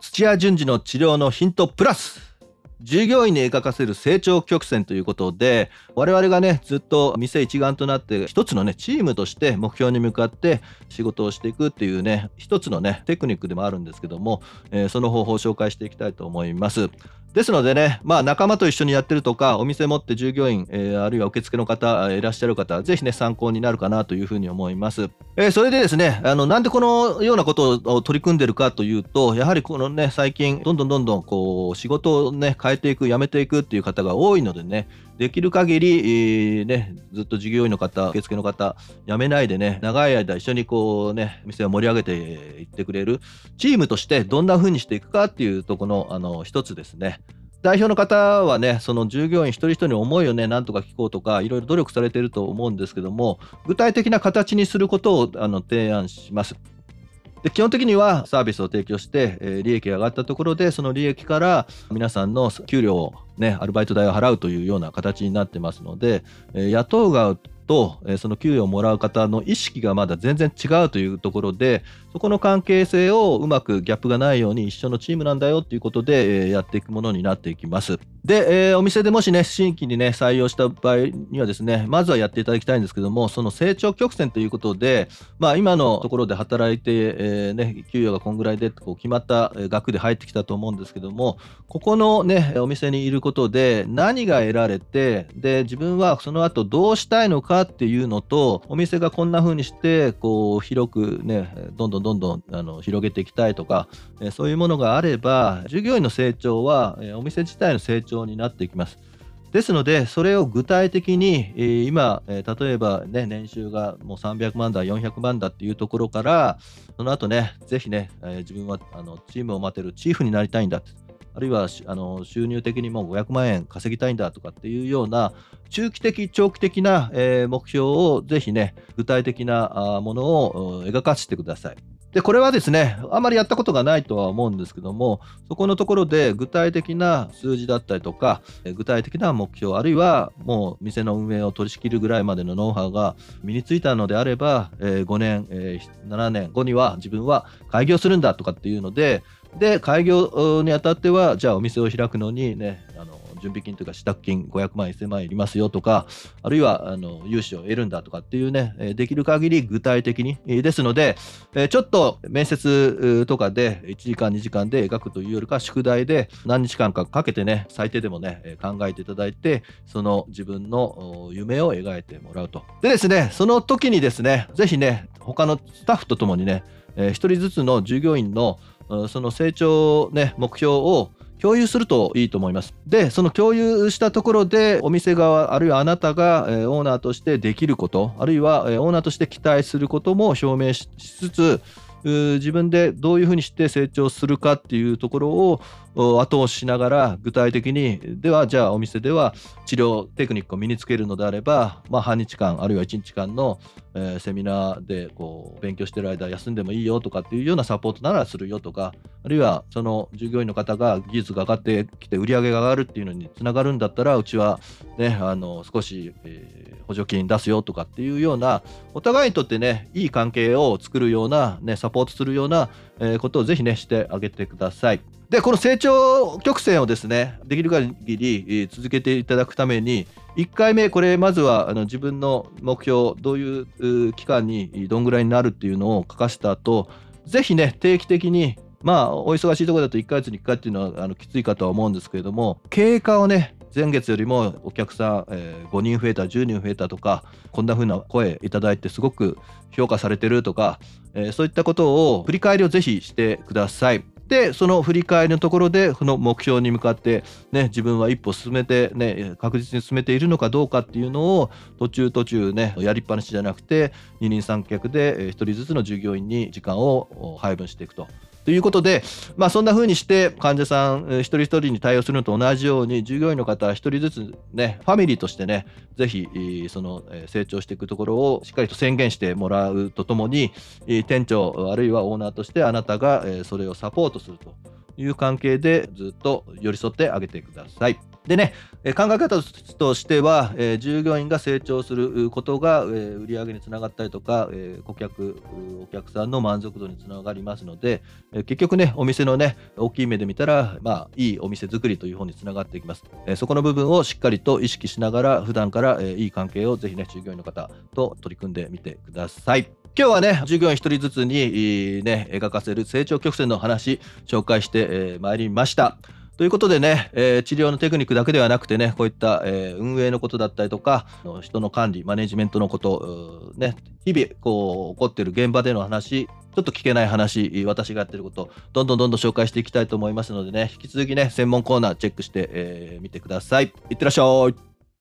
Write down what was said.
土屋順次の治療のヒントプラス従業員に描かせる成長曲線ということで我々がねずっと店一丸となって一つのねチームとして目標に向かって仕事をしていくっていうね一つのねテクニックでもあるんですけども、えー、その方法を紹介していきたいと思います。ですのでね、まあ、仲間と一緒にやってるとか、お店持って従業員、えー、あるいは受付の方、いらっしゃる方、ぜひね、参考になるかなというふうに思います。えー、それでですね、あの、なんでこのようなことを取り組んでるかというと、やはりこのね、最近、どんどんどんどん、こう、仕事をね、変えていく、辞めていくっていう方が多いのでね、できる限り、えー、ね、ずっと従業員の方、受付の方、辞めないでね、長い間一緒にこうね、店を盛り上げていってくれる、チームとしてどんな風にしていくかっていうところの、あの、一つですね。代表の方はね、その従業員一人一人の思いをね、なんとか聞こうとか、いろいろ努力されてると思うんですけども、具体的な形にすることをあの提案します。で基本的にはサービスを提供して、えー、利益が上がったところでその利益から皆さんの給料を、ね、アルバイト代を払うというような形になってますので、えー、雇う側と、えー、その給与をもらう方の意識がまだ全然違うというところでそこの関係性をうまくギャップがないように一緒のチームなんだよということで、えー、やっていくものになっていきます。で、えー、お店でもしね、新規にね、採用した場合にはですね、まずはやっていただきたいんですけども、その成長曲線ということで、まあ、今のところで働いて、えー、ね、給与がこんぐらいでこう決まった額で入ってきたと思うんですけども、ここのね、お店にいることで何が得られて、で、自分はその後どうしたいのかっていうのと、お店がこんな風にして、こう、広くね、どんどんどんどんあの広げていきたいとか、えそういうものがあれば、従業員の成長は、えお店自体の成長になってきます。ですので、それを具体的に、え、今、え、例えば、ね、年収がもう300万だ、400万だっていうところから、その後ね、ぜひね、え、自分はあのチームを待てるチーフになりたいんだあるいはあの収入的にもう500万円稼ぎたいんだとかっていうような、中期的、長期的な、え目標をぜひね、具体的なものを描かせてください。で、これはですね、あまりやったことがないとは思うんですけども、そこのところで具体的な数字だったりとか、具体的な目標、あるいはもう店の運営を取り仕切るぐらいまでのノウハウが身についたのであれば、5年、7年後には自分は開業するんだとかっていうので、で、開業にあたっては、じゃあお店を開くのにね、あの準備金というか支度金500万、1000万円いりますよとか、あるいはあの融資を得るんだとかっていうね、できる限り具体的に。ですので、ちょっと面接とかで1時間、2時間で描くというよりか、宿題で何日間かかけてね、最低でもね、考えていただいて、その自分の夢を描いてもらうと。でですね、その時にですね、ぜひね、他のスタッフとともにね、1人ずつの従業員のその成長、ね、目標を共有するといいと思います。で、その共有したところで、お店側、あるいはあなたが、え、オーナーとしてできること、あるいは、え、オーナーとして期待することも表明しつつ、自分でどういうふうにして成長するかっていうところを後押ししながら具体的にではじゃあお店では治療テクニックを身につけるのであれば、まあ、半日間あるいは1日間の、えー、セミナーでこう勉強してる間休んでもいいよとかっていうようなサポートならするよとかあるいはその従業員の方が技術が上がってきて売り上げが上がるっていうのにつながるんだったらうちは、ね、あの少し、えー、補助金出すよとかっていうようなお互いにとってねいい関係を作るような、ね、サポートするような、えー、ことをぜひねしてあげてください。で、この成長曲線をですね、できる限り続けていただくために、1回目、これ、まずはあの自分の目標、どういう期間にどんぐらいになるっていうのを書かせた後、ぜひね、定期的に、まあ、お忙しいところだと1ヶ月に1回っていうのはあのきついかとは思うんですけれども、経過をね、前月よりもお客さん、えー、5人増えた、10人増えたとか、こんな風な声いただいてすごく評価されてるとか、えー、そういったことを振り返りをぜひしてください。でその振り返りのところでその目標に向かって、ね、自分は一歩進めて、ね、確実に進めているのかどうかっていうのを途中途中ねやりっぱなしじゃなくて二人三脚で1人ずつの従業員に時間を配分していくと。ということで、まあ、そんな風にして患者さん一人一人に対応するのと同じように従業員の方一人ずつねファミリーとしてねぜひその成長していくところをしっかりと宣言してもらうとともに店長あるいはオーナーとしてあなたがそれをサポートするという関係でずっと寄り添ってあげてください。でね、考え方としては、え従業員が成長することが、え売上につながったりとか、え顧客、お客さんの満足度につながりますので、え結局ね、お店のね、大きい目で見たら、まあ、いいお店作りという方につながっていきます。えそこの部分をしっかりと意識しながら、普段から、えいい関係をぜひね、従業員の方と取り組んでみてください。今日はね、従業員1人ずつに、ね、描かせる成長曲線の話、紹介してま、えー、いりました。ということでね、えー、治療のテクニックだけではなくてね、こういった、えー、運営のことだったりとか、人の管理、マネジメントのこと、ね、日々こう起こっている現場での話、ちょっと聞けない話、私がやってること、どんどんどんどん紹介していきたいと思いますのでね、引き続きね、専門コーナーチェックしてみ、えー、てください。いってらっしゃい。